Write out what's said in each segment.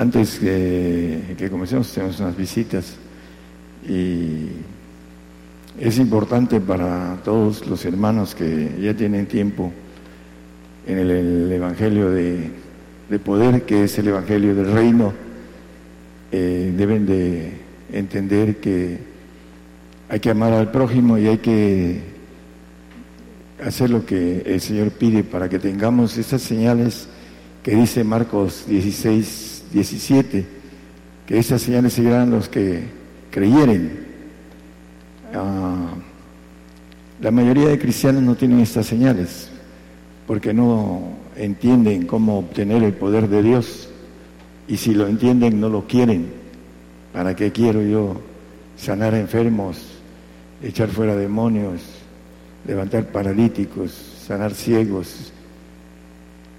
Antes que, que comencemos, tenemos unas visitas y es importante para todos los hermanos que ya tienen tiempo en el, Evangelio de, poder, que es el Evangelio del reino, eh, deben de entender que hay que amar al prójimo y hay que hacer lo que el Señor pide para que tengamos esas señales que dice Marcos 16, 17, que esas señales seguirán los que creyeren. Ah, la mayoría de cristianos no tienen estas señales porque no entienden cómo obtener el poder de Dios y si lo entienden no lo quieren. ¿Para qué quiero yo sanar enfermos, echar fuera demonios, levantar paralíticos, sanar ciegos,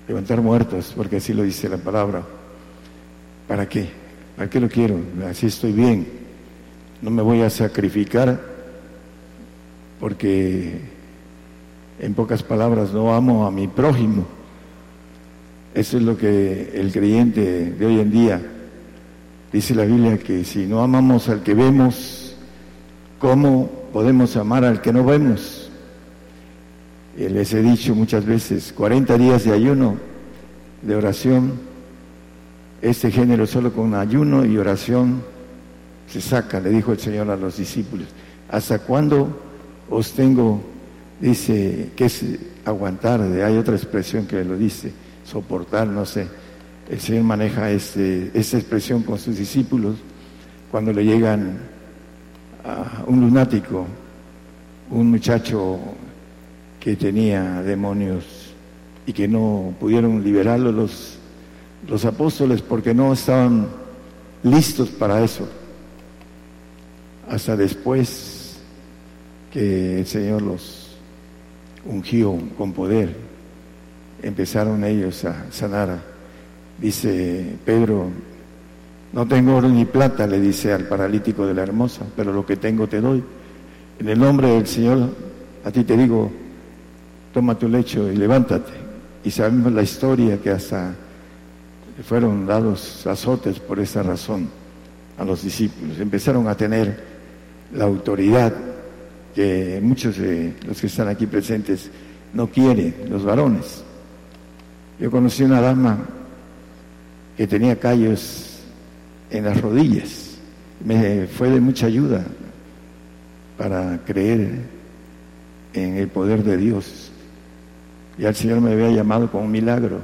levantar muertos, porque así lo dice la palabra. ¿Para qué? ¿Para qué lo quiero? Así estoy bien. No me voy a sacrificar porque, en pocas palabras, no amo a mi prójimo. Eso es lo que el creyente de hoy en día dice la Biblia, que si no amamos al que vemos, ¿cómo podemos amar al que no vemos. Y les he dicho muchas veces, 40 días de ayuno, de oración, este género solo con ayuno y oración se saca, le dijo el Señor a los discípulos. ¿Hasta cuándo os tengo, dice, que es aguantar? Hay otra expresión que lo dice, soportar, no sé. El Señor maneja este, esta expresión con sus discípulos cuando le llegan un lunático, un muchacho que tenía demonios y que no pudieron liberarlo los, los apóstoles porque no estaban listos para eso. Hasta después que el Señor los ungió con poder, empezaron ellos a sanar. Dice Pedro, no tengo oro ni plata, le dice al paralítico de la hermosa, pero lo que tengo te doy. En el nombre del Señor, a ti te digo, toma tu lecho y levántate. Y sabemos la historia que hasta fueron dados azotes por esa razón a los discípulos. Empezaron a tener la autoridad que muchos de los que están aquí presentes no quieren, los varones. Yo conocí una dama que tenía callos en las rodillas. Me fue de mucha ayuda para creer en el poder de Dios. Ya el Señor me había llamado con un milagro,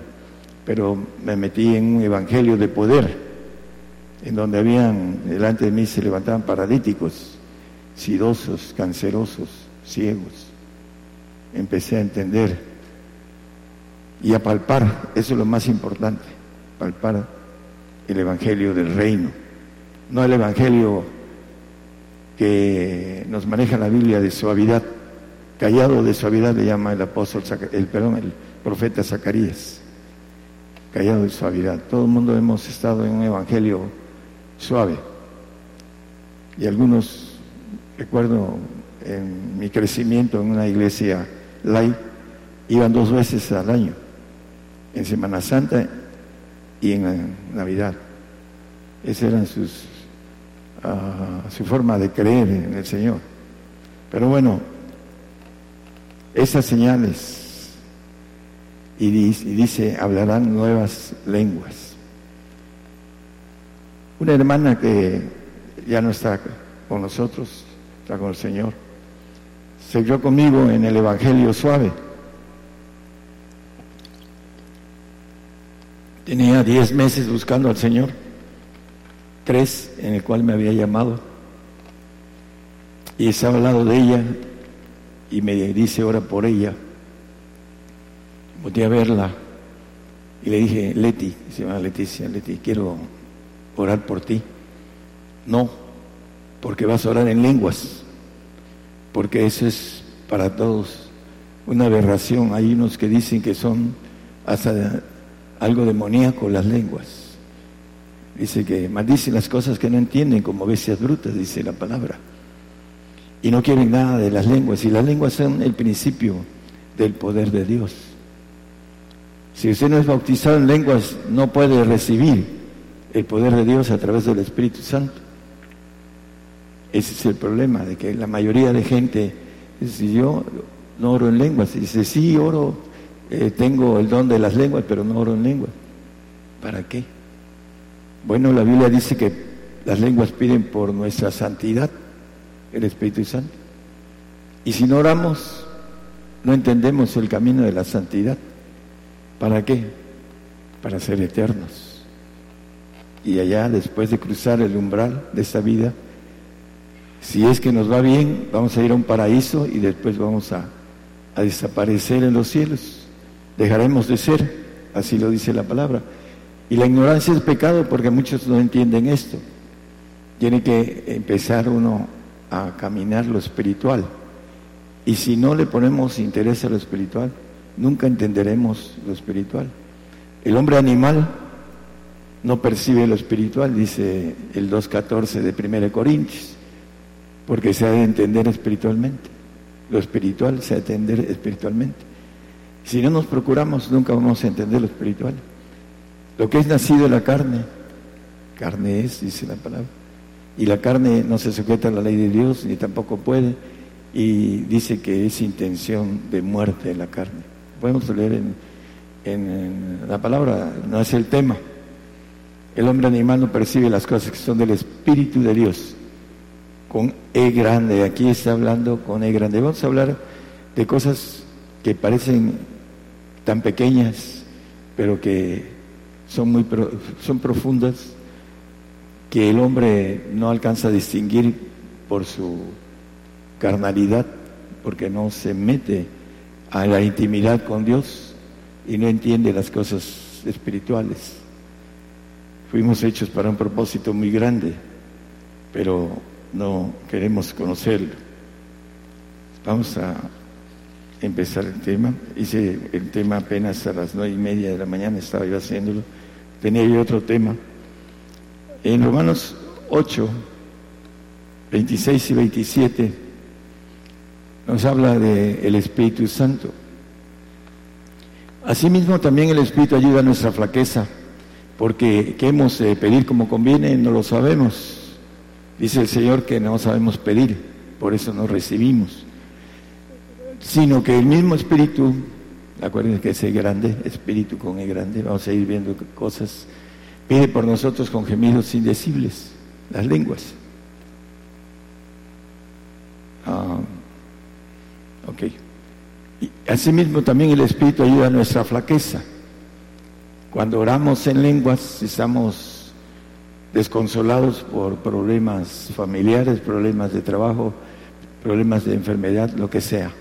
pero me metí en un evangelio de poder, en donde habían, delante de mí se levantaban paralíticos, sidosos, cancerosos, ciegos. Empecé a entender y a palpar, eso es lo más importante, palpar el Evangelio del Reino, no el Evangelio que nos maneja la Biblia de suavidad, callado de suavidad le llama el apóstol, el, perdón, el profeta Zacarías, callado de suavidad. Todo el mundo hemos estado en un Evangelio suave y algunos, recuerdo en mi crecimiento en una iglesia light, iban dos veces al año, en Semana Santa y en Navidad. Esa era sus, ah, su forma de creer en el Señor. Pero bueno, esas señales, y dice, hablarán nuevas lenguas. Una hermana que ya no está con nosotros, está con el Señor, se vio conmigo en el Evangelio suave Tenía diez meses buscando al Señor, tres en el cual me había llamado. Y estaba al lado de ella y me dice, ora por ella. Voy a verla y le dije, Leti, se llama Leticia, Leti, quiero orar por ti. No, porque vas a orar en lenguas, porque eso es para todos una aberración. Hay unos que dicen que son hasta algo demoníaco las lenguas. Dice que maldicen las cosas que no entienden como bestias brutas, dice la palabra. Y no quieren nada de las lenguas. Y las lenguas son el principio del poder de Dios. Si usted no es bautizado en lenguas, no puede recibir el poder de Dios a través del Espíritu Santo. Ese es el problema, de que la mayoría de gente dice, yo no oro en lenguas. Dice, sí, oro, eh, tengo el don de las lenguas, pero no oro en lenguas. ¿Para qué? Bueno, la Biblia dice que las lenguas piden por nuestra santidad, el Espíritu Santo. Y si no oramos, no entendemos el camino de la santidad. ¿Para qué? Para ser eternos. Y allá, después de cruzar el umbral de esta vida, si es que nos va bien, vamos a ir a un paraíso y después vamos a, a desaparecer en los cielos. Dejaremos de ser, así lo dice la palabra. Y la ignorancia es pecado porque muchos no entienden esto. Tiene que empezar uno a caminar lo espiritual. Y si no le ponemos interés a lo espiritual, nunca entenderemos lo espiritual. El hombre animal no percibe lo espiritual, dice el 2.14 de 1 Corintios, porque se ha de entender espiritualmente. Lo espiritual se ha de entender espiritualmente. Si no nos procuramos, nunca vamos a entender lo espiritual. Lo que es nacido de la carne, carne es, dice la palabra. Y la carne no se sujeta a la ley de Dios, ni tampoco puede. Y dice que es intención de muerte de la carne. Podemos leer en, en la palabra, no es el tema. El hombre animal no percibe las cosas que son del Espíritu de Dios, con E grande. Aquí está hablando con E grande. Vamos a hablar de cosas que parecen tan pequeñas, pero que son muy son profundas que el hombre no alcanza a distinguir por su carnalidad, porque no se mete a la intimidad con Dios y no entiende las cosas espirituales. Fuimos hechos para un propósito muy grande, pero no queremos conocerlo. Vamos a empezar el tema. Hice el tema apenas a las nueve y media de la mañana, estaba yo haciéndolo. Tenía yo otro tema. En Romanos 8, 26 y 27 nos habla del el Espíritu Santo. Asimismo también el Espíritu ayuda a nuestra flaqueza, porque queremos pedir como conviene, no lo sabemos. Dice el Señor que no sabemos pedir, por eso no recibimos sino que el mismo espíritu, acuérdense que ese grande, espíritu con el grande, vamos a ir viendo cosas, pide por nosotros con gemidos indecibles, las lenguas. Ah, ok. Asimismo también el Espíritu ayuda a nuestra flaqueza. Cuando oramos en lenguas estamos desconsolados por problemas familiares, problemas de trabajo, problemas de enfermedad, lo que sea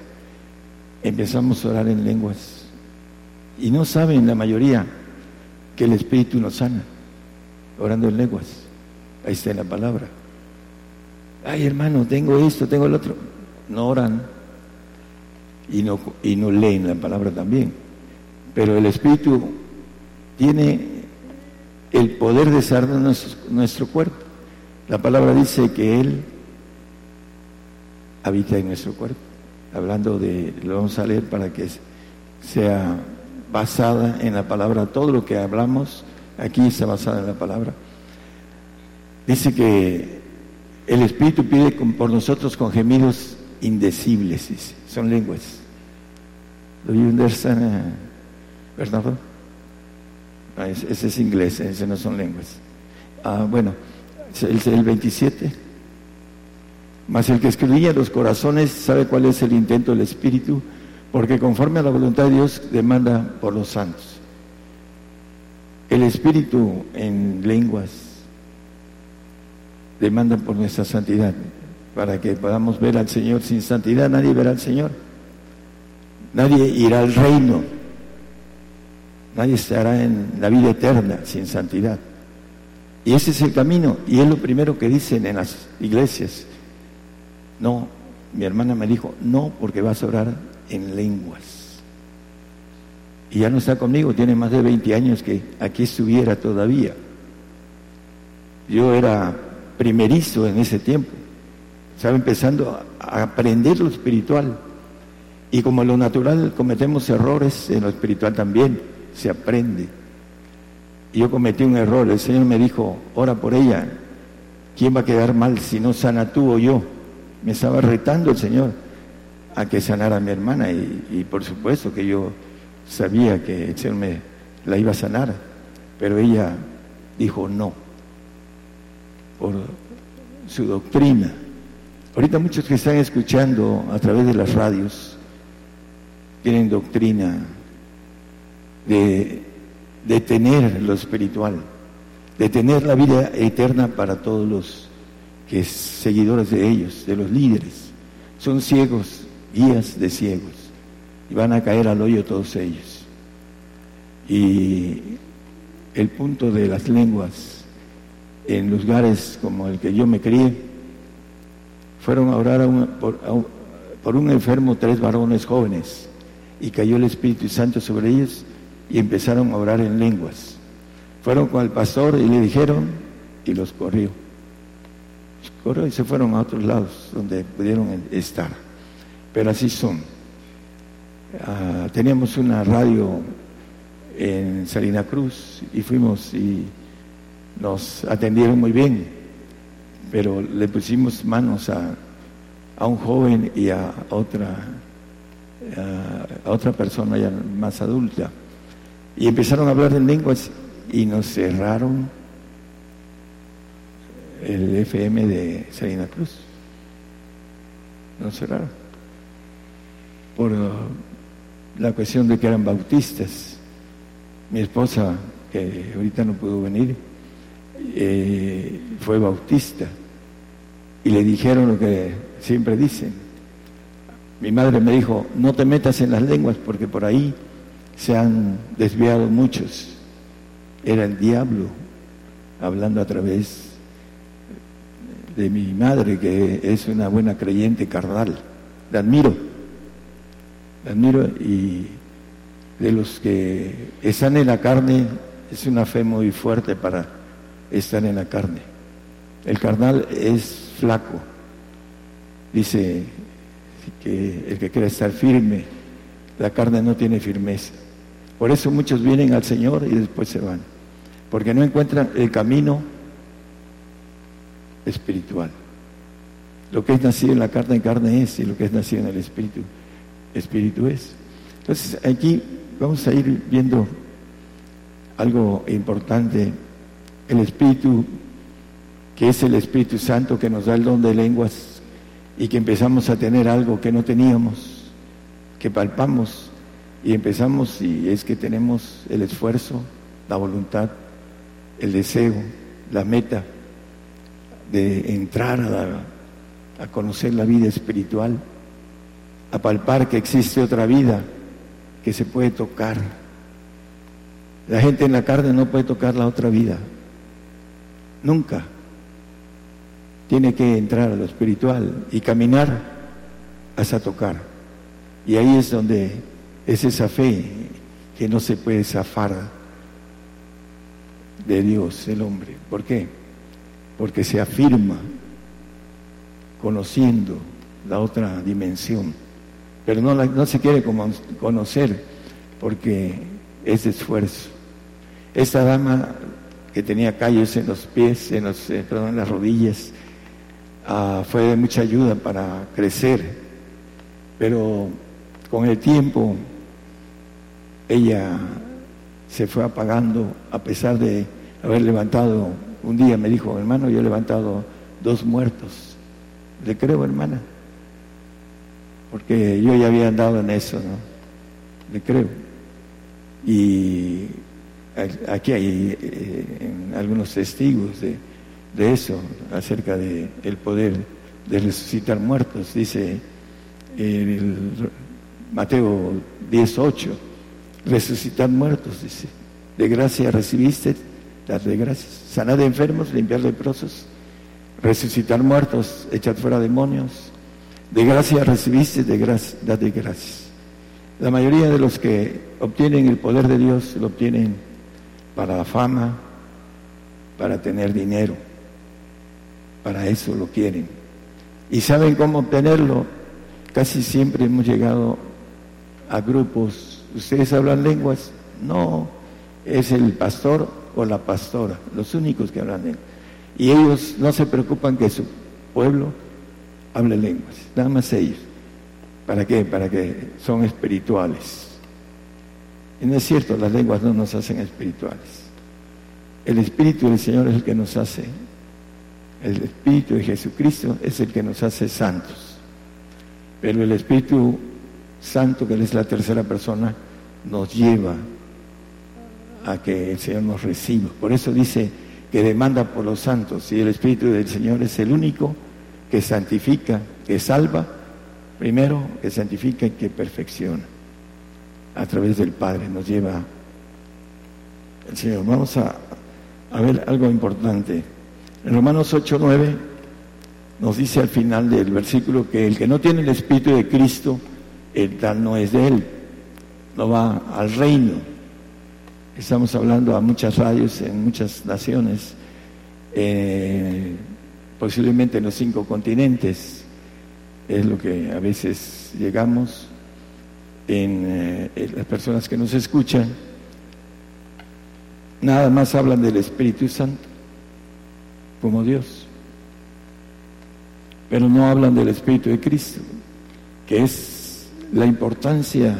empezamos a orar en lenguas. Y no saben la mayoría que el Espíritu nos sana, orando en lenguas. Ahí está en la palabra. Ay, hermano, tengo esto, tengo el otro. No oran y no, y no leen la palabra también. Pero el Espíritu tiene el poder de sanar nuestro, nuestro cuerpo. La palabra dice que Él habita en nuestro cuerpo hablando de, lo vamos a leer para que sea basada en la palabra, todo lo que hablamos aquí está basado en la palabra. Dice que el Espíritu pide por nosotros con gemidos indecibles, son lenguas. ¿Lo understand, Bernardo? Ah, ese, es inglés, ese no son lenguas. Ah, bueno, el, el 27. Mas el que escribía los corazones sabe cuál es el intento del Espíritu, porque conforme a la voluntad de Dios demanda por los santos. El Espíritu en lenguas demanda por nuestra santidad, para que podamos ver al Señor. Sin santidad nadie verá al Señor. Nadie irá al reino. Nadie estará en la vida eterna sin santidad. Y ese es el camino, y es lo primero que dicen en las iglesias. No, mi hermana me dijo, no, porque vas a orar en lenguas. Y ya no está conmigo, tiene más de 20 años que aquí estuviera todavía. Yo era primerizo en ese tiempo. Estaba empezando a aprender lo espiritual. Y como en lo natural cometemos errores, en lo espiritual también se aprende. Y yo cometí un error. El Señor me dijo, ora por ella. ¿Quién va a quedar mal si no sana tú o yo? Me estaba retando el Señor a que sanara a mi hermana y, por supuesto que yo sabía que el Señor me la iba a sanar, pero ella dijo no, por su doctrina. Ahorita muchos que están escuchando a través de las radios tienen doctrina de, de tener lo espiritual, de tener la vida eterna para todos los que seguidores de ellos, de los líderes. Son ciegos, guías de ciegos, y van a caer al hoyo todos ellos. Y el punto de las lenguas en lugares como el que yo me crié, fueron a orar por, por un enfermo tres varones jóvenes y cayó el Espíritu Santo sobre ellos y empezaron a orar en lenguas. Fueron con el pastor y le dijeron y los corrió. Los corrió y se fueron a otros lados donde pudieron estar. Pero así son. Ah, teníamos una radio en Salina Cruz y fuimos y nos atendieron muy bien, pero le pusimos manos a, a un joven y a otra, a otra persona ya más adulta y empezaron a hablar en lenguas y nos cerraron el FM de Salina Cruz. Nos cerraron. Por la cuestión de que eran bautistas. Mi esposa, que ahorita no pudo venir, eh, fue bautista. Y le dijeron lo que siempre dicen. Mi madre me dijo, no te metas en las lenguas porque por ahí se han desviado muchos. Era el diablo hablando a través de mi madre, que es una buena creyente carnal. La admiro, la admiro y de los que están en la carne es una fe muy fuerte para estar en la carne. El carnal es flaco, dice que el que quiere estar firme, la carne no tiene firmeza. Por eso muchos vienen al Señor y después se van, porque no encuentran el camino espiritual. Lo que es nacido en la carne, carne es, y lo que es nacido en el espíritu, espíritu es. Entonces aquí vamos a ir viendo algo importante, el espíritu, que es el Espíritu Santo que nos da el don de lenguas y que empezamos a tener algo que no teníamos, que palpamos y empezamos y es que tenemos el esfuerzo, la voluntad, el deseo, la meta de entrar a, a conocer la vida espiritual, a palpar que existe otra vida que se puede tocar. La gente en la carne no puede tocar la otra vida, nunca. Tiene que entrar a lo espiritual y caminar hasta tocar. Y ahí es donde es esa fe que no se puede zafar de Dios el hombre. ¿Por qué? Porque se afirma conociendo la otra dimensión, pero no, no se quiere conocer porque es esfuerzo. Esta dama que tenía callos en los pies, en, los, eh, perdón, en las rodillas, ah, fue de mucha ayuda para crecer, pero con el tiempo ella se fue apagando a pesar de haber levantado, un día me dijo, hermano, yo he levantado dos muertos. Le creo, hermana, porque yo ya había andado en eso, ¿no? Le creo. Y aquí hay eh, algunos testigos de, de eso, acerca del el poder de resucitar muertos, dice Mateo 18 resucitar muertos, dice. De gracia recibiste, dadle gracias. Sanar enfermos, limpiar leprosos, resucitar muertos, echar fuera demonios. De gracia recibiste, de gracia, dadle gracias. La mayoría de los que obtienen el poder de Dios lo obtienen para la fama, para tener dinero. Para eso lo quieren. ¿Y saben cómo obtenerlo? Casi siempre hemos llegado a grupos. ¿Ustedes hablan lenguas? No, es el pastor o la pastora, los únicos que hablan lenguas. Y ellos no se preocupan que su pueblo hable lenguas, nada más ellos. ¿Para qué? Para que son espirituales. No es cierto, las lenguas no nos hacen espirituales. El Espíritu del Señor es el que nos hace. El Espíritu de Jesucristo es el que nos hace santos. Pero el Espíritu Santo, que es la tercera persona, nos lleva a que el Señor nos reciba. Por eso dice que demanda por los santos. Y el Espíritu del Señor es el único que santifica, que salva Primero, que santifica y que perfecciona. A través del Padre nos lleva el Señor. Vamos a, ver algo importante. En Romanos 8, 9 nos dice al final del versículo que el que no tiene el Espíritu de Cristo, el tal no es de él, no va al reino. Estamos hablando a muchas radios en muchas naciones, eh, posiblemente en los cinco continentes es lo que a veces llegamos eh, en, las personas que nos escuchan, nada más hablan del Espíritu Santo como Dios, pero no hablan del Espíritu de Cristo, que es la importancia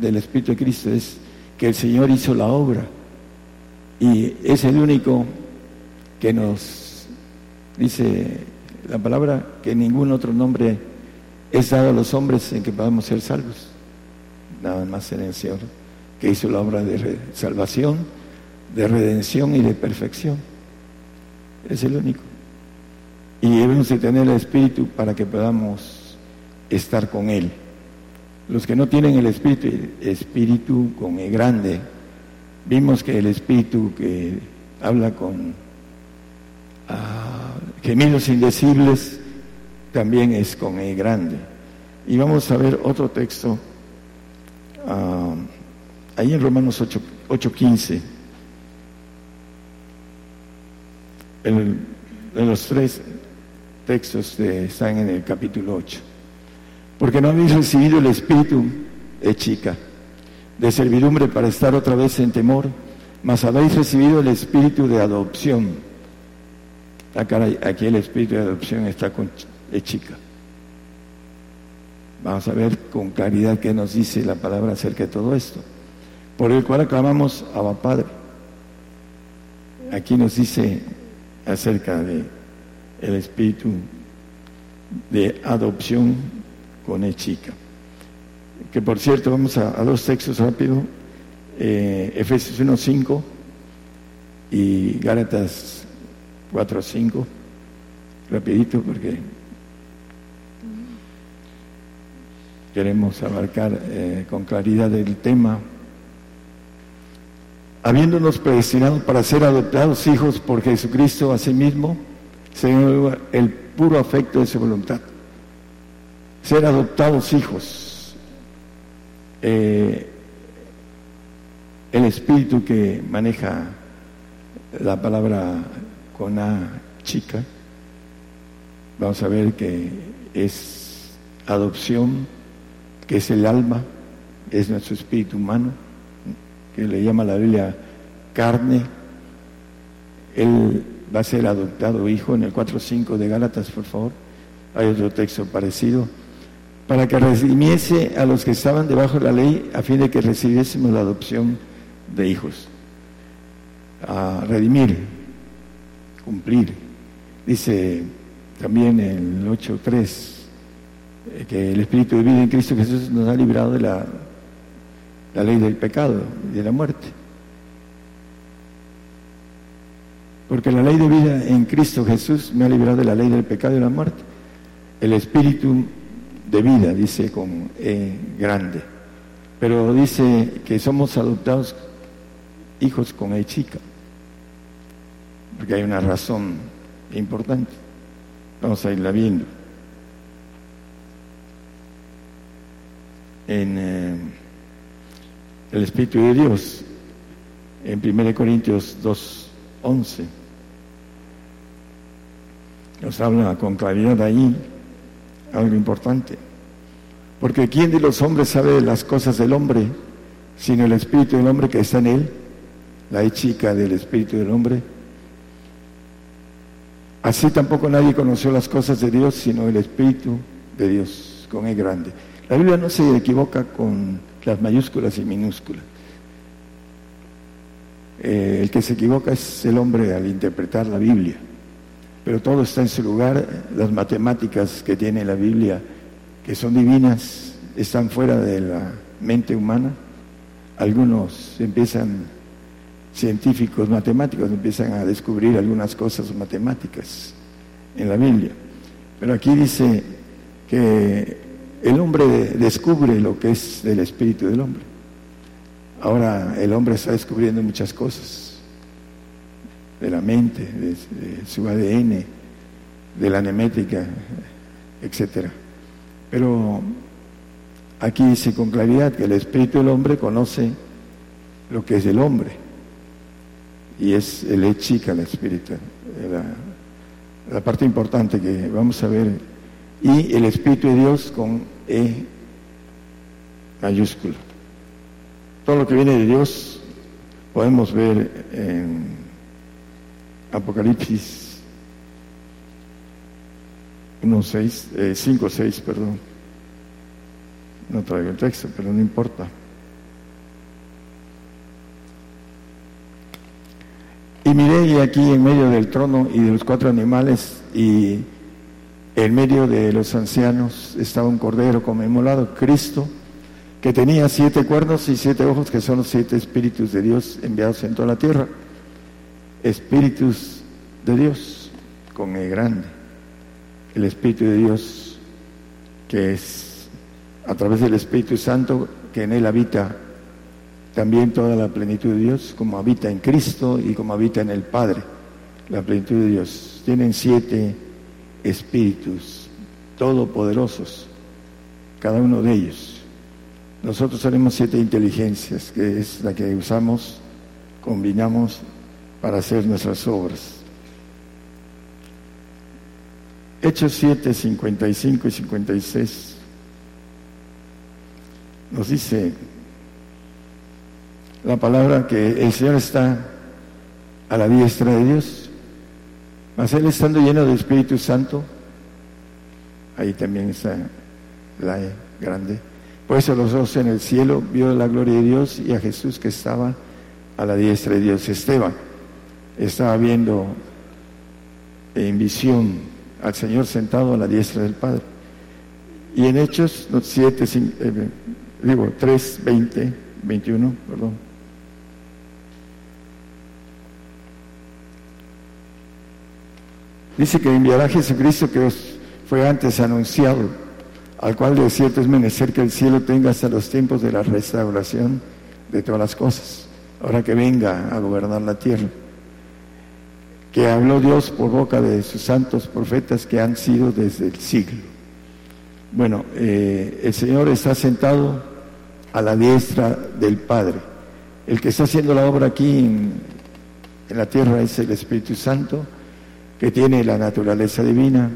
del Espíritu de Cristo, es que el Señor hizo la obra y es el único que nos dice la palabra que ningún otro nombre es dado a los hombres en que podamos ser salvos. Nada más en el Señor, que hizo la obra de salvación, de redención y de perfección. Es el único. Y debemos de tener el Espíritu para que podamos estar con Él. Los que no tienen el Espíritu, Espíritu con el grande, vimos que el Espíritu que habla con ah, gemidos indecibles, también es con E grande. Y vamos a ver otro texto, ah, ahí en Romanos 8.15. 8, en, los tres textos están en el capítulo 8. Porque no habéis recibido el espíritu de chica, de servidumbre para estar otra vez en temor, mas habéis recibido el espíritu de adopción. Aquí el espíritu de adopción está con de chica. Vamos a ver con claridad qué nos dice la palabra acerca de todo esto. Por el cual aclamamos a Padre. Aquí nos dice acerca de el espíritu de adopción con el chica. Que por cierto, vamos a, dos textos rápido. Eh, Efesios 1.5 y Gálatas 4.5. Rapidito porque queremos abarcar eh, con claridad el tema. Habiéndonos predestinado para ser adoptados hijos por Jesucristo a sí mismo, Señor, el puro afecto de su voluntad. Ser adoptados hijos. Eh, el espíritu que maneja la palabra con A chica, vamos a ver que es adopción que es el alma, es nuestro espíritu humano, que le llama la Biblia carne. Él va a ser adoptado hijo en el 4.5 de Gálatas, por favor. Hay otro texto parecido. Para que redimiese a los que estaban debajo de la ley, a fin de que recibiésemos la adopción de hijos. A redimir, cumplir. Dice también el 8.3 eh, que el Espíritu de vida en Cristo Jesús nos ha librado de la, la ley del pecado y de la muerte. Porque la ley de vida en Cristo Jesús me ha librado de la ley del pecado y de la muerte. El Espíritu de vida, dice con E grande. Pero dice que somos adoptados hijos con E chica. porque hay una razón importante. Vamos a irla viendo. En eh, el Espíritu de Dios, en 1 Corintios 2, 11, nos habla con claridad ahí algo importante. Porque ¿quién de los hombres sabe las cosas del hombre, sino el Espíritu del hombre que está en él? La chica del Espíritu del hombre. Así tampoco nadie conoció las cosas de Dios, sino el Espíritu de Dios, con el grande. La Biblia no se equivoca con las mayúsculas y minúsculas. Eh, el que se equivoca es el hombre al interpretar la Biblia. Pero todo está en su lugar. Las matemáticas que tiene la Biblia, que son divinas, están fuera de la mente humana. Algunos empiezan científicos matemáticos empiezan a descubrir algunas cosas matemáticas en la Biblia. Pero aquí dice que el hombre descubre lo que es del espíritu del hombre. Ahora el hombre está descubriendo muchas cosas de la mente, de, su ADN, de la nemética, etcétera. Pero aquí dice con claridad que el espíritu del hombre conoce lo que es del hombre y es el E chica, la espíritu, la, parte importante que vamos a ver, y el Espíritu de Dios con E mayúsculo. Todo lo que viene de Dios podemos ver en Apocalipsis 1, 6, 5, 6, perdón. No traigo el texto, pero no importa. Y miré y aquí en medio del trono y de los cuatro animales y en medio de los ancianos estaba un cordero conmemorado, Cristo, que tenía siete cuernos y siete ojos, que son los siete espíritus de Dios enviados en toda la tierra. Espíritus de Dios con el grande. El Espíritu de Dios que es a través del Espíritu Santo que en él habita también toda la plenitud de Dios, como habita en Cristo y como habita en el Padre, la plenitud de Dios. Tienen siete espíritus todopoderosos, cada uno de ellos. Nosotros tenemos siete inteligencias, que es la que usamos, combinamos para hacer nuestras obras. Hechos 7, 55 y 56 nos dice, la palabra que el Señor está a la diestra de Dios. Mas Él estando lleno de Espíritu Santo, ahí también está la e grande. Por eso los dos en el cielo vio la gloria de Dios y a Jesús que estaba a la diestra de Dios. Esteban estaba viendo en visión al Señor sentado a la diestra del Padre. Y en Hechos 7, eh, digo 3, 20, 21, perdón. Dice que enviará a Jesucristo que os fue antes anunciado, al cual de cierto es menester que el cielo tenga hasta los tiempos de la restauración de todas las cosas, ahora que venga a gobernar la tierra. Que habló Dios por boca de sus santos profetas que han sido desde el siglo. Bueno, eh, el Señor está sentado a la diestra del Padre. El que está haciendo la obra aquí en la tierra es el Espíritu Santo que tiene la naturaleza divina,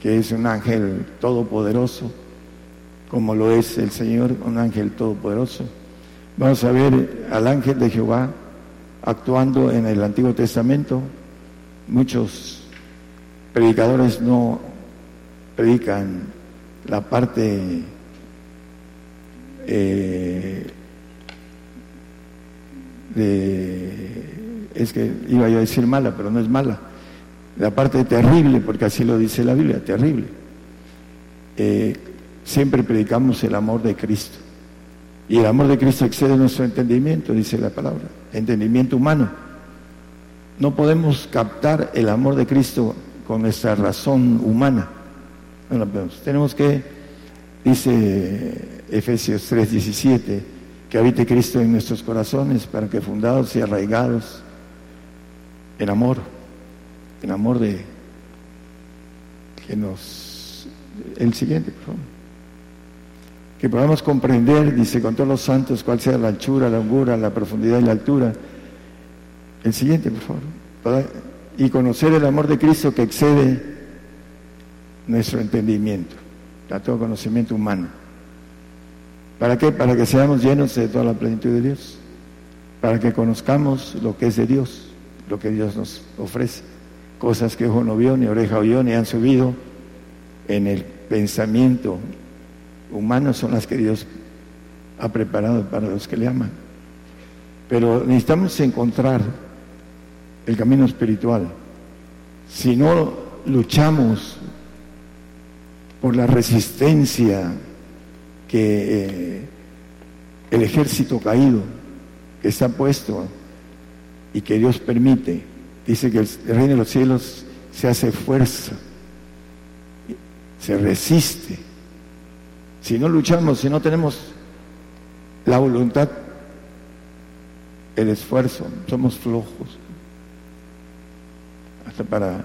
que es un ángel todopoderoso, como lo es el Señor, un ángel todopoderoso. Vamos a ver al ángel de Jehová actuando en el Antiguo Testamento. Muchos predicadores no predican la parte eh, de, es que iba yo a decir mala, pero no es mala, la parte terrible, porque así lo dice la Biblia, terrible. Eh, siempre predicamos el amor de Cristo. Y el amor de Cristo excede nuestro entendimiento, dice la palabra, entendimiento humano. No podemos captar el amor de Cristo con nuestra razón humana. No Tenemos que, dice Efesios 3:17, que habite Cristo en nuestros corazones para que fundados y arraigados en amor, en amor de que nos... El siguiente, por favor. Que podamos comprender, dice, con todos los santos, cuál sea la anchura, la longura, la profundidad y la altura. El siguiente, por favor. Y conocer el amor de Cristo que excede nuestro entendimiento, a todo conocimiento humano. ¿Para qué? Para que seamos llenos de toda la plenitud de Dios. Para que conozcamos lo que es de Dios, lo que Dios nos ofrece. Cosas que ojo no vio, ni oreja oyó, ni han subido en el pensamiento humano son las que Dios ha preparado para los que le aman. Pero necesitamos encontrar el camino espiritual. Si no luchamos por la resistencia que eh, el ejército caído que está puesto y que Dios permite, dice que el reino de los cielos se hace fuerza, se resiste. Si no luchamos, si no tenemos la voluntad, el esfuerzo, somos flojos, hasta para,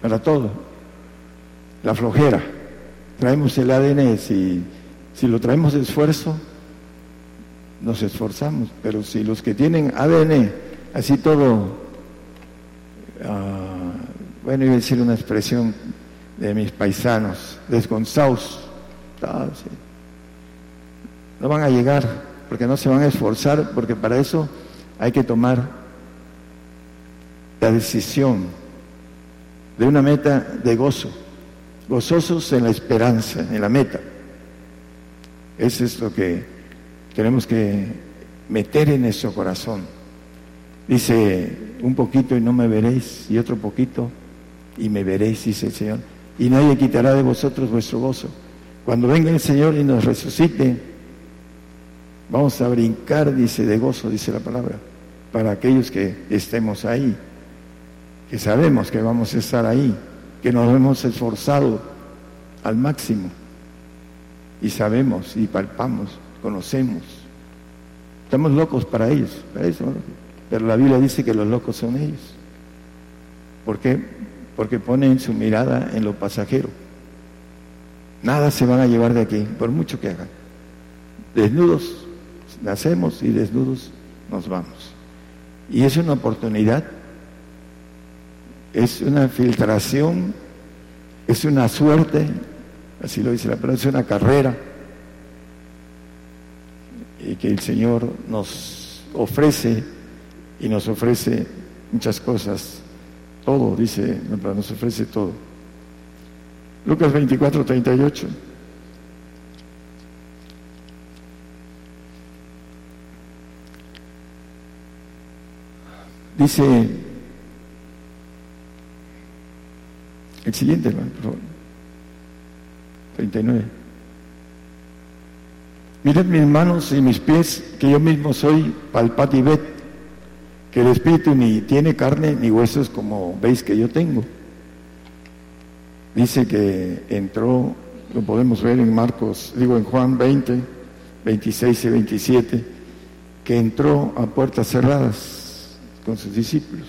para todo, la flojera. Traemos el ADN, si, si lo traemos de esfuerzo, nos esforzamos, pero si los que tienen ADN, así todo, uh, bueno, iba a decir una expresión de mis paisanos, desgonzados, no van a llegar, porque no se van a esforzar, porque para eso hay que tomar la decisión de una meta de gozo gozosos en la esperanza, en la meta. Eso es lo que tenemos que meter en nuestro corazón. Dice, un poquito y no me veréis, y otro poquito y me veréis, dice el Señor. Y nadie quitará de vosotros vuestro gozo. Cuando venga el Señor y nos resucite, vamos a brincar, dice, de gozo, dice la palabra, para aquellos que estemos ahí, que sabemos que vamos a estar ahí que nos hemos esforzado al máximo y sabemos y palpamos, conocemos. Estamos locos para ellos, para eso, pero la Biblia dice que los locos son ellos. ¿Por qué? Porque ponen su mirada en lo pasajero. Nada se van a llevar de aquí, por mucho que hagan. Desnudos nacemos y desnudos nos vamos. Y es una oportunidad es una filtración, es una suerte, así lo dice la palabra, es una carrera y que el Señor nos ofrece y nos ofrece muchas cosas, todo, dice, nos ofrece todo. Lucas 24, 38. Dice, El siguiente, por favor. 39. Mirad mis manos y mis pies, que yo mismo soy palpatibet, que el espíritu ni tiene carne ni huesos como veis que yo tengo. Dice que entró, lo podemos ver en Marcos, digo en Juan 20, 26 y 27, que entró a puertas cerradas con sus discípulos.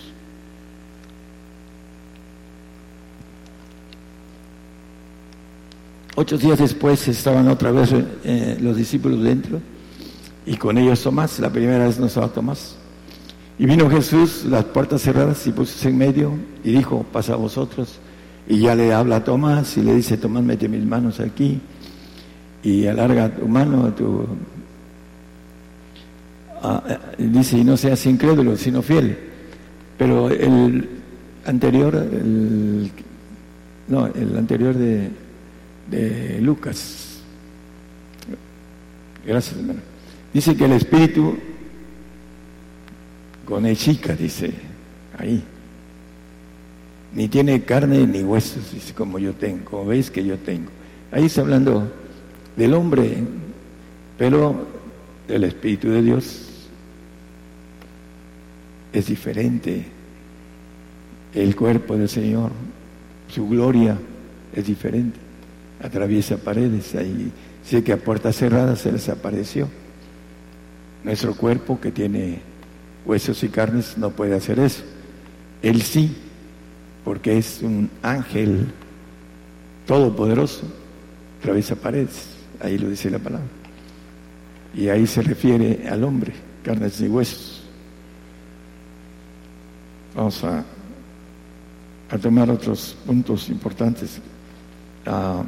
Ocho días después estaban otra vez eh, los discípulos dentro y con ellos Tomás. La primera vez no estaba Tomás. Y vino Jesús, las puertas cerradas y puso en medio y dijo, pasa a vosotros. Y ya le habla a Tomás y le dice, Tomás, mete mis manos aquí y alarga tu mano, tu... Ah, eh, dice, y no seas incrédulo, sino fiel. Pero el anterior, el, no, el anterior de, de Lucas. Gracias. Dice que el espíritu con chica, dice, ahí. Ni tiene carne ni huesos, dice, como yo tengo, como veis que yo tengo. Ahí está hablando del hombre, pero el Espíritu de Dios es diferente. El cuerpo del Señor, su gloria es diferente atraviesa paredes. Ahí sé que a puertas cerradas se les apareció. Nuestro cuerpo, que tiene huesos y carnes, no puede hacer eso. él sí, porque es un ángel todopoderoso, atraviesa paredes, ahí lo dice la palabra. Y ahí se refiere al hombre, carnes y huesos. Vamos a, tomar otros puntos importantes. Ah,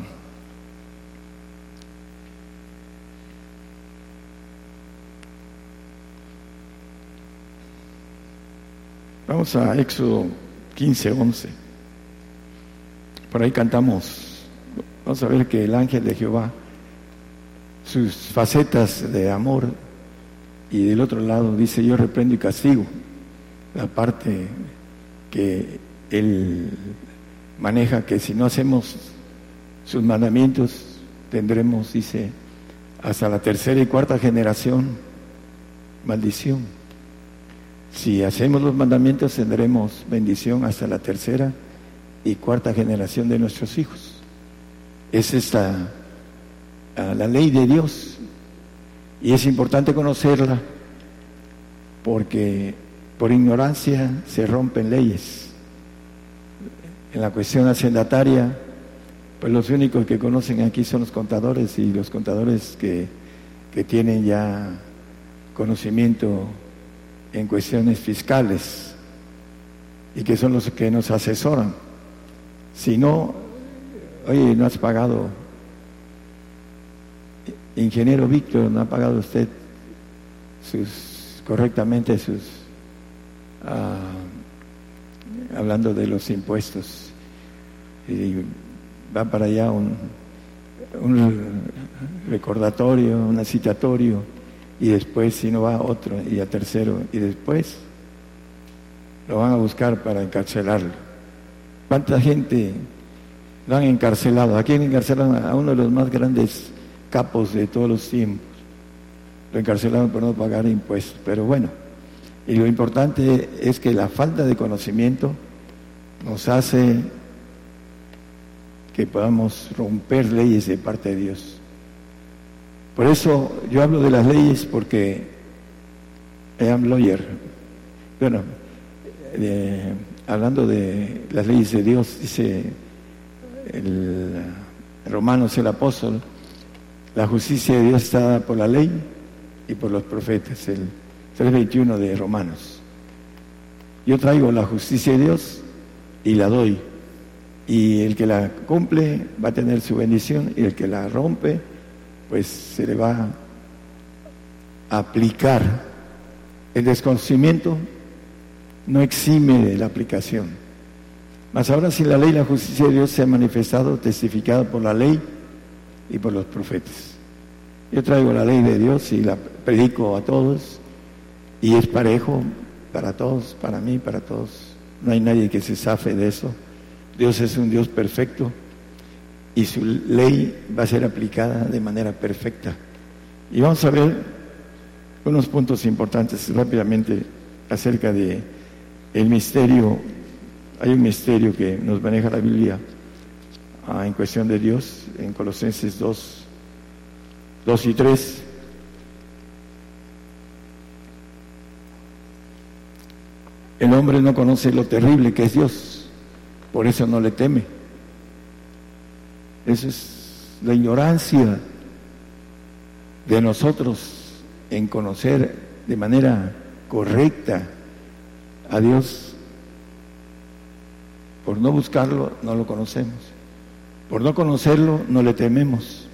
vamos a Éxodo 15, 11. Por ahí cantamos. Vamos a ver que el ángel de Jehová, sus facetas de amor, y del otro lado dice, yo reprendo y castigo, la parte que él maneja, que si no hacemos sus mandamientos, tendremos, dice, hasta la tercera y cuarta generación, maldición. Si hacemos los mandamientos, tendremos bendición hasta la tercera y cuarta generación de nuestros hijos. Es esta la ley de Dios y es importante conocerla porque por ignorancia se rompen leyes. En la cuestión hacendataria, pues los únicos que conocen aquí son los contadores y los contadores que, que tienen ya conocimiento en cuestiones fiscales y que son los que nos asesoran. Si no, oye, no has pagado, ingeniero Víctor, no ha pagado usted sus correctamente sus, ah, hablando de los impuestos, y va para allá un, un recordatorio, un citatorio, y después si no va otro, y a tercero, y después lo van a buscar para encarcelarlo. ¿Cuánta gente lo han encarcelado? ¿A quién encarcelaron? A uno de los más grandes capos de todos los tiempos. Lo encarcelaron por no pagar impuestos. Pero bueno, y lo importante es que la falta de conocimiento nos hace que podamos romper leyes de parte de Dios. Por eso yo hablo de las leyes porque I am lawyer. Bueno, hablando de las leyes de Dios, dice el Romanos el apóstol, la justicia de Dios está dada por la ley y por los profetas, el 3.21 de Romanos. Yo traigo la justicia de Dios y la doy. Y el que la cumple va a tener su bendición y el que la rompe, pues se le va a aplicar el desconocimiento no exime de la aplicación. Mas ahora si la ley y la justicia de Dios se ha manifestado, testificada por la ley y por los profetas. Yo traigo la ley de Dios y la predico a todos y es parejo para todos, para mí, para todos. No hay nadie que se zafe de eso. Dios es un Dios perfecto y su ley va a ser aplicada de manera perfecta. Y vamos a ver unos puntos importantes rápidamente acerca de el misterio, hay un misterio que nos maneja la Biblia ah, en cuestión de Dios, en Colosenses 2, 2 y 3. El hombre no conoce lo terrible que es Dios, por eso no le teme. Esa es la ignorancia de nosotros en conocer de manera correcta a Dios. Por no buscarlo, no lo conocemos. Por no conocerlo, no le tememos.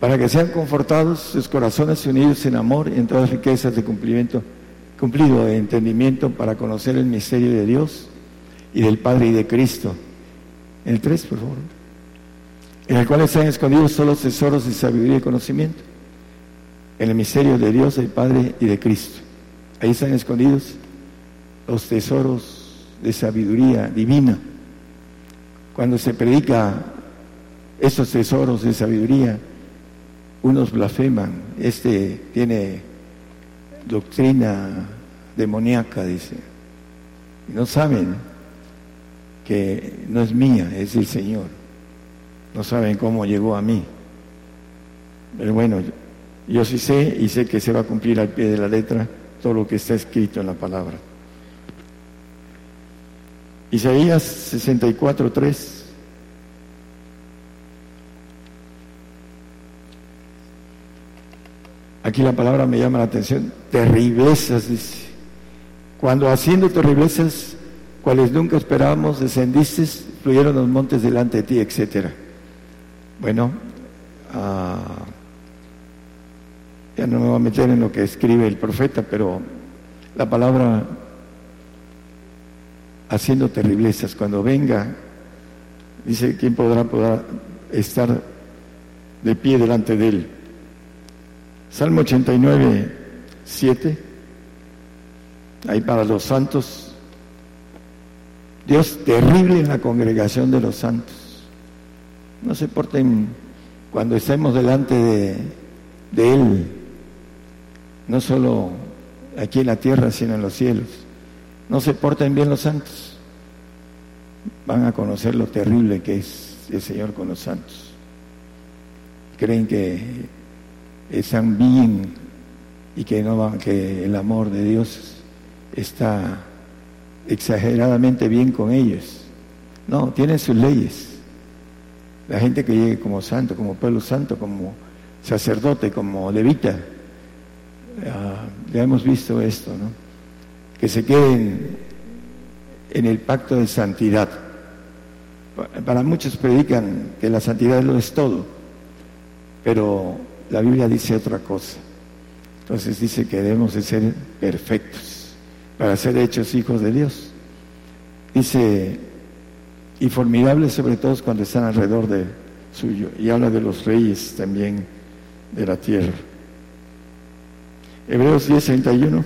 Para que sean confortados sus corazones unidos en amor y en todas riquezas de cumplimiento, cumplido de entendimiento para conocer el misterio de Dios y del Padre y de Cristo. El 3, por favor. En el cual están escondidos todos los tesoros de sabiduría y conocimiento. En el misterio de Dios, del Padre y de Cristo. Ahí están escondidos los tesoros de sabiduría divina. Cuando se predica esos tesoros de sabiduría, unos blasfeman. Este tiene doctrina demoníaca, dice. No saben que no es mía, es del Señor. No saben cómo llegó a mí. Pero bueno, yo sí sé y sé que se va a cumplir al pie de la letra todo lo que está escrito en la palabra. Isaías 64, 3. Aquí la palabra me llama la atención. Terriblezas, dice. Cuando haciendo terriblezas, cuales nunca esperábamos, descendiste, fluyeron los montes delante de ti, etcétera. Bueno, ah, ya no me voy a meter en lo que escribe el profeta, pero la palabra haciendo terriblezas, cuando venga, dice, ¿quién podrá, podrá estar de pie delante de él? Salmo 89, 7, ahí para los santos, Dios terrible en la congregación de los santos. No se porten cuando estemos delante de, Él, no solo aquí en la tierra, sino en los cielos. No se porten bien los santos. Van a conocer lo terrible que es el Señor con los santos. Creen que están bien y que, no, que el amor de Dios está exageradamente bien con ellos. No, tienen sus leyes. La gente que llegue como santo, como pueblo santo, como sacerdote, como levita, ya hemos visto esto, ¿no? Que se queden en el pacto de santidad. Para muchos predican que la santidad lo es todo, pero la Biblia dice otra cosa. Entonces dice que debemos de ser perfectos para ser hechos hijos de Dios. Dice, y formidables sobre todo cuando están alrededor de suyo. Y habla de los reyes también de la tierra. Hebreos 10, 31.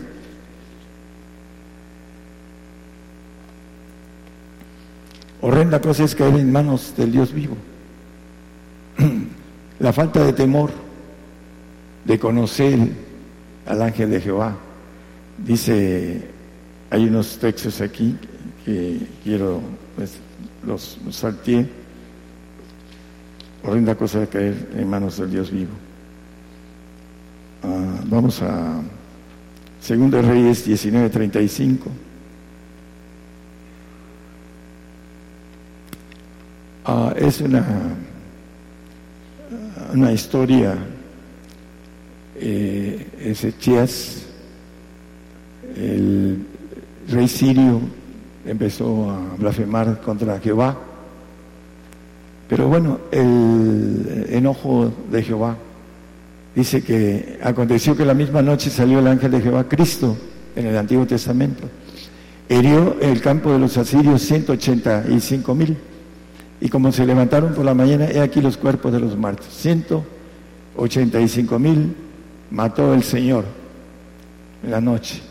Horrenda cosa es caer en manos del Dios vivo. La falta de temor de conocer al ángel de Jehová. Dice, hay unos textos aquí que quiero, pues, los, los Horrenda cosa de caer en manos del Dios vivo. Ah, vamos a Segundo Reyes 19:35. Ah, es una, una historia eh, Ezequías, el rey sirio, empezó a blasfemar contra Jehová. Pero bueno, el enojo de Jehová dice que aconteció que la misma noche salió el ángel de Jehová, Cristo, en el Antiguo Testamento. Herió el campo de los asirios 185 mil. Y como se levantaron por la mañana, he aquí los cuerpos de los muertos. 185 mil mató el Señor en la noche.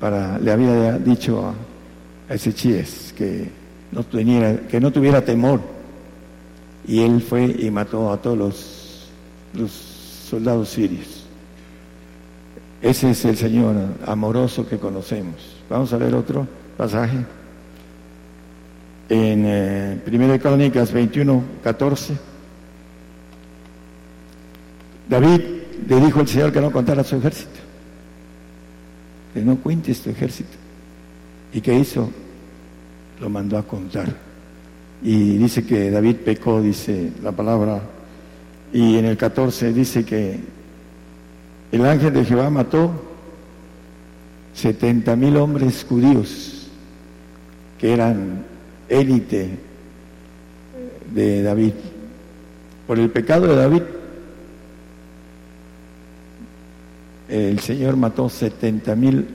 Para, le había dicho a, ese Ezequiel que no, tuviera, que no tuviera temor. Y él fue y mató a todos los, los soldados sirios. Ese es el Señor amoroso que conocemos. Vamos a ver otro pasaje. En eh, 1 Crónicas 21, 14. David le dijo al Señor que no contara su ejército, no cuentes tu ejército. ¿Y qué hizo? Lo mandó a contar. Y dice que David pecó, dice la palabra. Y en el 14 dice que el ángel de Jehová mató 70 mil hombres judíos que eran élite de David. Por el pecado de David el Señor mató 70 mil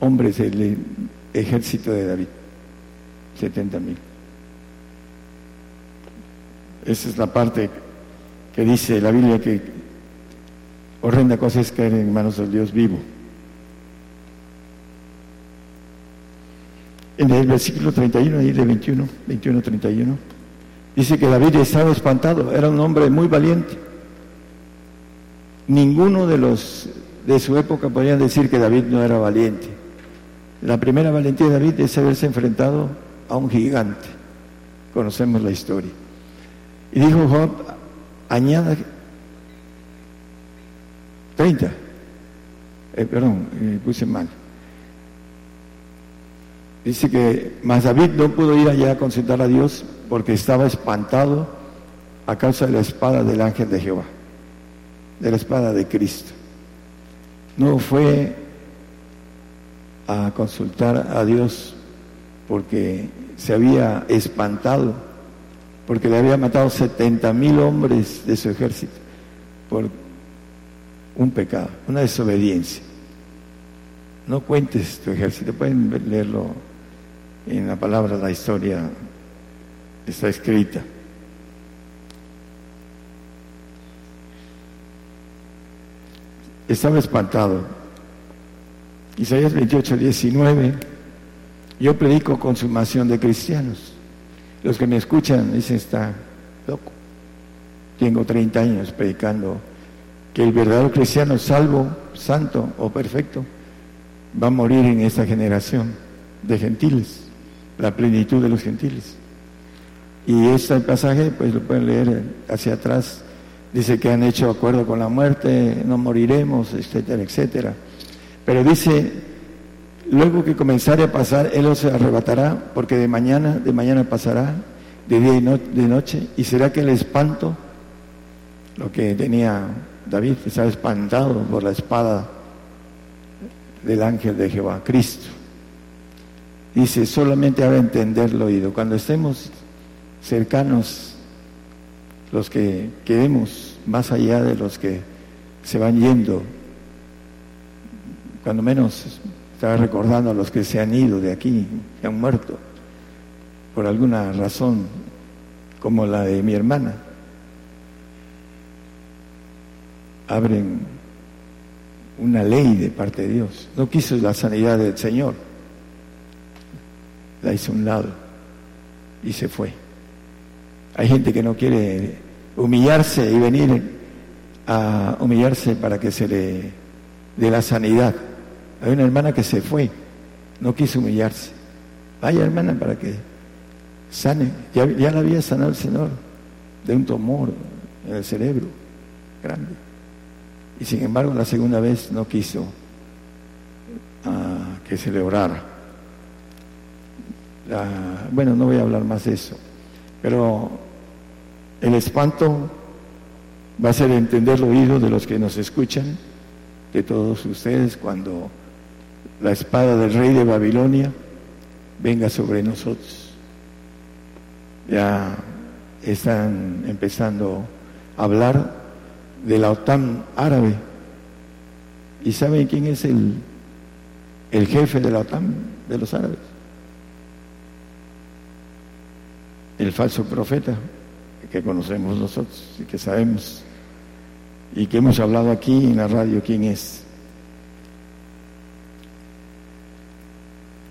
hombres del ejército de David. 70 mil. Esa es la parte que dice la Biblia que horrenda cosa es caer en manos del Dios vivo. En el versículo 31, ahí de 21, 21, 31, dice que David estaba espantado, era un hombre muy valiente Ninguno de los de su época podían decir que David no era valiente. La primera valentía de David es haberse enfrentado a un gigante. Conocemos la historia. Y dijo Job, añada 30. Eh, perdón, puse mal. Dice que más David no pudo ir allá a consultar a Dios porque estaba espantado a causa de la espada del ángel de Jehová, de la espada de Cristo. No fue a consultar a Dios porque se había espantado, porque le había matado 70 mil hombres de su ejército por un pecado, una desobediencia. No cuentes tu ejército, pueden leerlo en la palabra, la historia está escrita. Estaba espantado. Isaías 28, 19. Yo predico consumación de cristianos. Los que me escuchan dicen, está loco. Tengo 30 años predicando que el verdadero cristiano salvo, santo o perfecto va a morir en esta generación de gentiles, la plenitud de los gentiles. Y este pasaje, pues lo pueden leer hacia atrás, dice que han hecho acuerdo con la muerte, no moriremos, etcétera, etcétera. Pero dice, luego que comenzare a pasar, Él os arrebatará, porque de mañana, de mañana pasará, de día y de noche, y será que el espanto, lo que tenía David, estaba espantado por la espada del ángel de Jehová, Cristo. Dice, solamente ha de entender lo oído. Cuando estemos cercanos, los que quedemos más allá de los que se van yendo, cuando menos estaba recordando a los que se han ido de aquí, que han muerto, por alguna razón, como la de mi hermana. Abren una ley de parte de Dios. No quiso la sanidad del Señor. La hizo a un lado y se fue. Hay gente que no quiere humillarse y venir a humillarse para que se le dé la sanidad. Hay una hermana que se fue, no quiso humillarse. Vaya hermana para que sane. Ya, la había sanado el Señor de un tumor en el cerebro grande. Y sin embargo, la segunda vez no quiso ah, que se le orara. bueno, no voy a hablar más de eso, pero el espanto va a ser entender el oído de los que nos escuchan, de todos ustedes, cuando la espada del rey de Babilonia venga sobre nosotros. Ya están empezando a hablar de la OTAN árabe. ¿Y saben quién es el, el jefe de la OTAN de los árabes? El falso profeta que conocemos nosotros y que sabemos y que hemos hablado aquí en la radio quién es.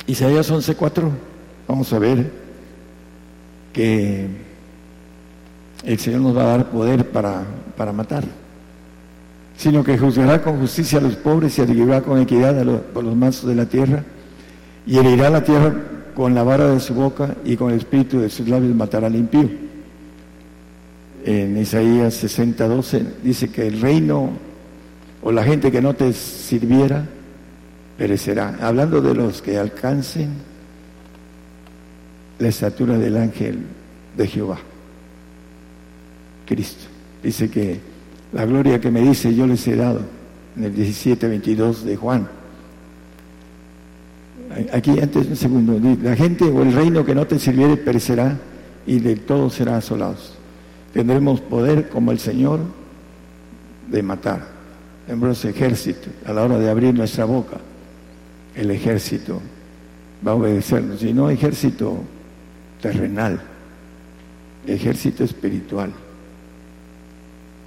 Isaías 11:4, vamos a ver que el Señor nos va a dar poder para, para matar sino que juzgará con justicia a los pobres y adquirirá con equidad a los, por los mansos de la tierra, y herirá la tierra con la vara de su boca y con el espíritu de sus labios matará al impío. En Isaías 60, 12 dice que el reino o la gente que no te sirviera perecerá. Hablando de los que alcancen la estatura del ángel de Jehová, Cristo. Dice que la gloria que me dice yo les he dado en el 17, 22 de Juan. Aquí antes un segundo, la gente o el reino que no te sirviere perecerá y de todos será asolados. Tendremos poder como el Señor de matar. Tendremos ejército a la hora de abrir nuestra boca. El ejército va a obedecernos y no ejército terrenal, ejército espiritual.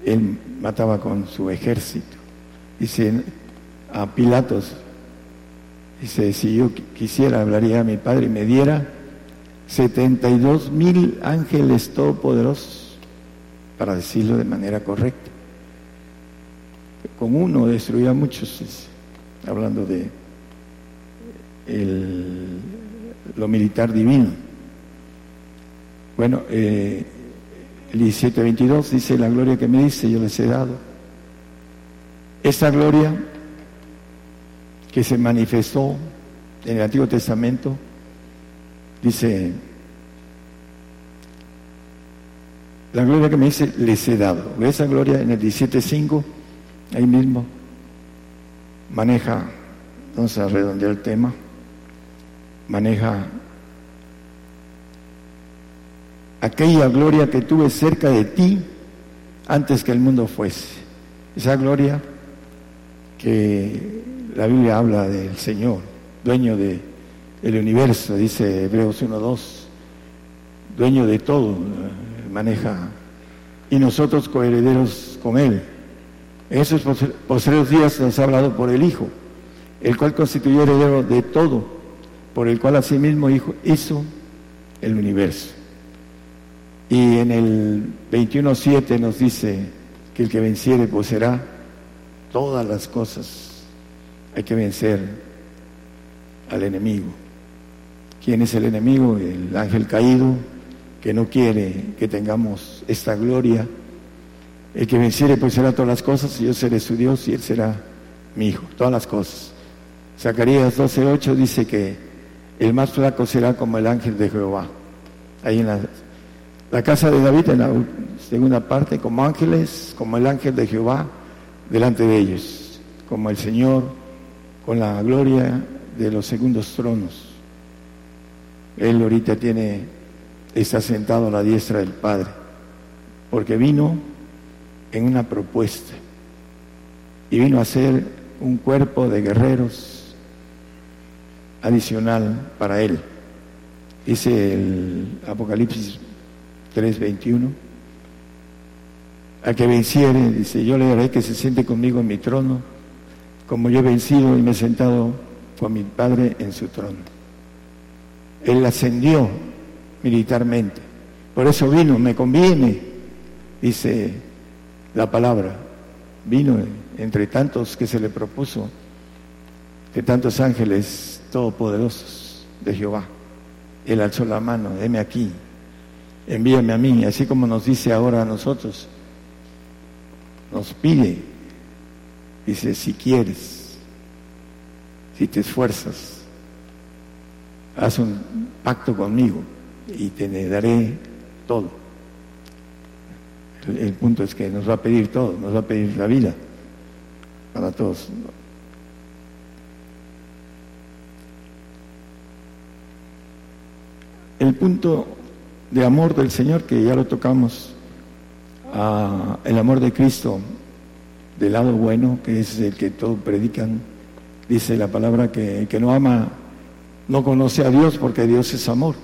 Él mataba con su ejército. Dice a Pilatos, dice, si yo quisiera, hablaría a mi padre y me diera 72 mil ángeles todopoderosos, para decirlo de manera correcta. Con uno destruía a muchos, hablando de lo militar divino. Bueno, eh, el 17:22 dice, la gloria que me dice yo les he dado. Esa gloria que se manifestó en el Antiguo Testamento Dice, la gloria que me dice, les he dado. Esa gloria en el 17.5, ahí mismo, maneja, vamos a redondear el tema, maneja aquella gloria que tuve cerca de ti antes que el mundo fuese. Esa gloria que la Biblia habla del Señor, dueño de el universo, dice Hebreos 1.2, dueño de todo, maneja, y nosotros coherederos con Él. En esos posteriores días nos ha hablado por el Hijo, el cual constituyó heredero de todo, por el cual asimismo hizo el universo. Y en el 21.7 nos dice que el que venciere poseerá todas las cosas. Hay que vencer al enemigo. ¿Quién es el enemigo? El ángel caído que no quiere que tengamos esta gloria. El que venciere poseerá todas las cosas y yo seré su Dios y él será mi hijo. Todas las cosas. Zacarías 12.8 dice que el más flaco será como el ángel de Jehová. Ahí en la la casa de David en la segunda parte, como ángeles, como el ángel de Jehová delante de ellos, como el Señor con la gloria de los segundos tronos. Él ahorita tiene, está sentado a la diestra del Padre, porque vino en una propuesta y vino a ser un cuerpo de guerreros adicional para él. Dice el Apocalipsis 3:21. A que venciere, dice, yo le daré que se siente conmigo en mi trono, como yo he vencido y me he sentado con mi Padre en su trono. Él ascendió militarmente. Por eso vino, me conviene, dice la palabra. Vino entre tantos que se le propuso, de tantos ángeles todopoderosos de Jehová. Él alzó la mano, heme aquí, envíame a mí, así como nos dice ahora a nosotros. Nos pide, dice, si quieres, si te esfuerzas, haz un pacto conmigo y te daré todo. El, el punto es que nos va a pedir todo, nos va a pedir la vida para todos. El punto de amor del Señor, que ya lo tocamos, el amor de Cristo, del lado bueno, que es el que todos predican, dice la palabra que, que no ama, no conoce a Dios porque Dios es amor,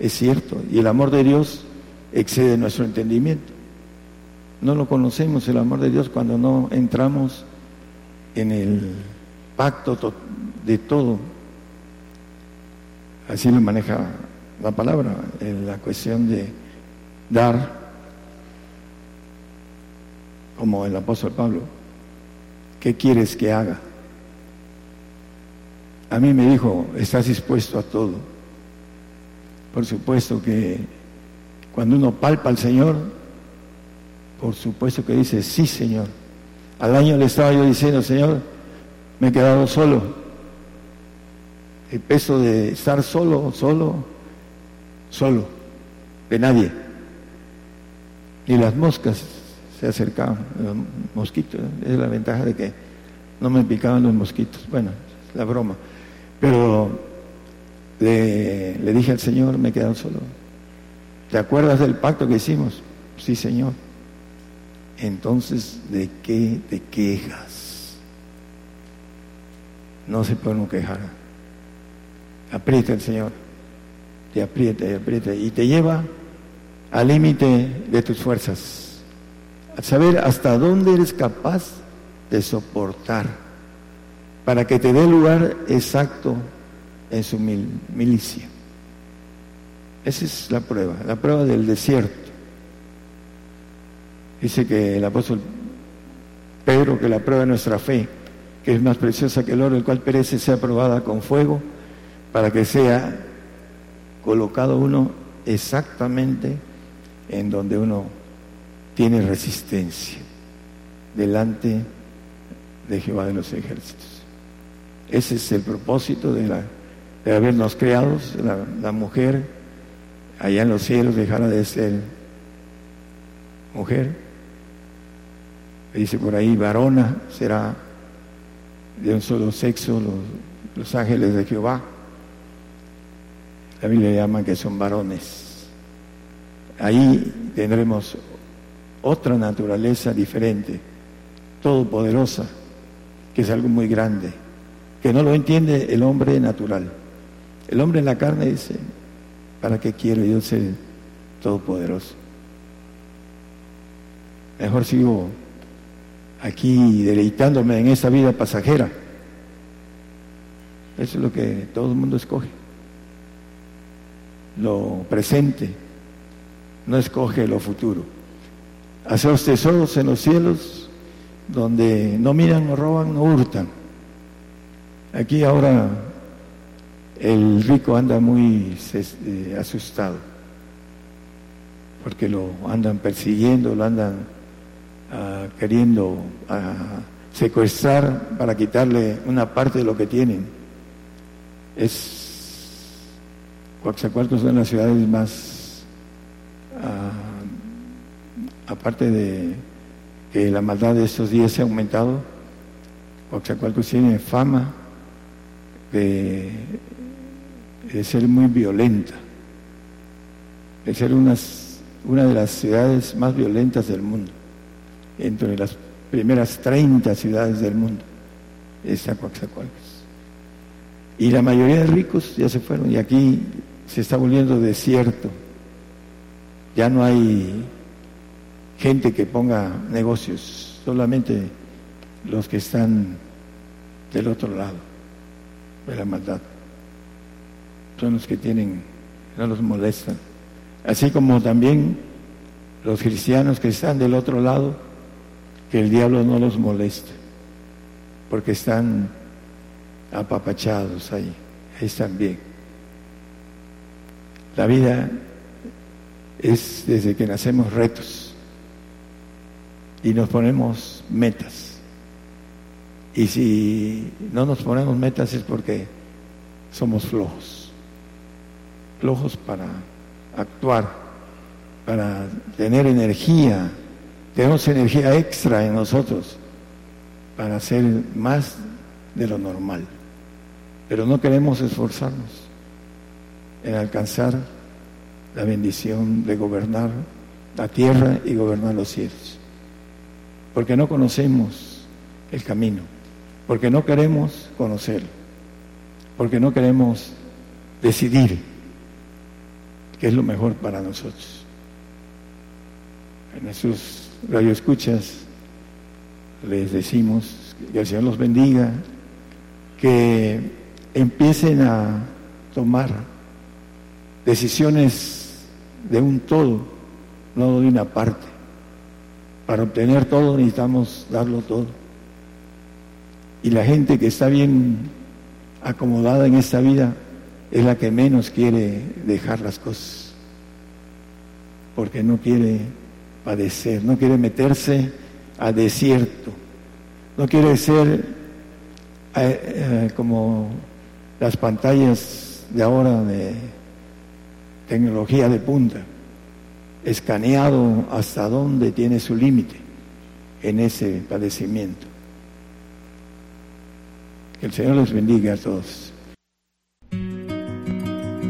es cierto, y el amor de Dios excede nuestro entendimiento. No lo conocemos el amor de Dios cuando no entramos en el pacto de todo. Así lo maneja la palabra, en la cuestión de dar, como el apóstol Pablo, ¿qué quieres que haga? A mí me dijo, estás dispuesto a todo. Por supuesto que cuando uno palpa al Señor, por supuesto que dice, sí Señor. Al año le estaba yo diciendo, Señor, me he quedado solo. El peso de estar solo, solo, solo, de nadie. Y las moscas se acercaban, los mosquitos, es la ventaja de que no me picaban los mosquitos. Bueno, es la broma. Pero le, dije al Señor, me he quedado solo. ¿Te acuerdas del pacto que hicimos? Sí, Señor. Entonces, ¿de qué te quejas? No se puede quejar. Aprieta el Señor te aprieta y aprieta y te lleva al límite de tus fuerzas, a saber hasta dónde eres capaz de soportar, para que te dé lugar exacto en su milicia. Esa es la prueba, la prueba del desierto. Dice que el apóstol Pedro que la prueba de nuestra fe, que es más preciosa que el oro, el cual perece, sea probada con fuego, para que sea colocado uno exactamente en donde uno tiene resistencia delante de Jehová de los ejércitos. Ese es el propósito de la de habernos creado, la, la mujer allá en los cielos dejara de ser mujer. Dice por ahí, varona será de un solo sexo los, los ángeles de Jehová. La Biblia llama que son varones. Ahí tendremos otra naturaleza diferente, todopoderosa, que es algo muy grande, que no lo entiende el hombre natural. El hombre en la carne dice, ¿para qué quiero yo ser todopoderoso? Mejor sigo aquí deleitándome en esa vida pasajera. Eso es lo que todo el mundo escoge. Lo presente, no escoge lo futuro. Haceos tesoros en los cielos donde no miran, no roban, no hurtan. Aquí ahora el rico anda muy eh, asustado porque lo andan persiguiendo, lo andan uh, queriendo uh, secuestrar para quitarle una parte de lo que tienen. Es Coaxacualcos es una las ciudades más, uh, aparte de que la maldad de estos días se ha aumentado, Coaxacualcos tiene fama de, de ser muy violenta, de ser unas, una de las ciudades más violentas del mundo entre las primeras 30 ciudades del mundo, está Coaxacualcos. Y la mayoría de ricos ya se fueron y aquí se está volviendo desierto. Ya no hay gente que ponga negocios, solamente los que están del otro lado de la maldad. Son los que tienen, no los molestan. Así como también los cristianos que están del otro lado, que el diablo no los moleste, porque están apapachados ahí, ahí están bien. La vida es desde que nacemos retos y nos ponemos metas. Y si no nos ponemos metas es porque somos flojos, flojos para actuar, para tener energía tenemos energía extra en nosotros para hacer más de lo normal. Pero no queremos esforzarnos en alcanzar la bendición de gobernar la tierra y gobernar los cielos. Porque no conocemos el camino, porque no queremos conocerlo, porque no queremos decidir qué es lo mejor para nosotros. En esos radio escuchas, les decimos que el Señor los bendiga, que empiecen a tomar decisiones de un todo, no de una parte. Para obtener todo necesitamos darlo todo. Y la gente que está bien acomodada en esta vida es la que menos quiere dejar las cosas, porque no quiere padecer, no quiere meterse a desierto, no quiere ser eh, eh, como las pantallas de ahora de tecnología de punta, escaneado hasta dónde tiene su límite en ese padecimiento. Que el Señor los bendiga a todos.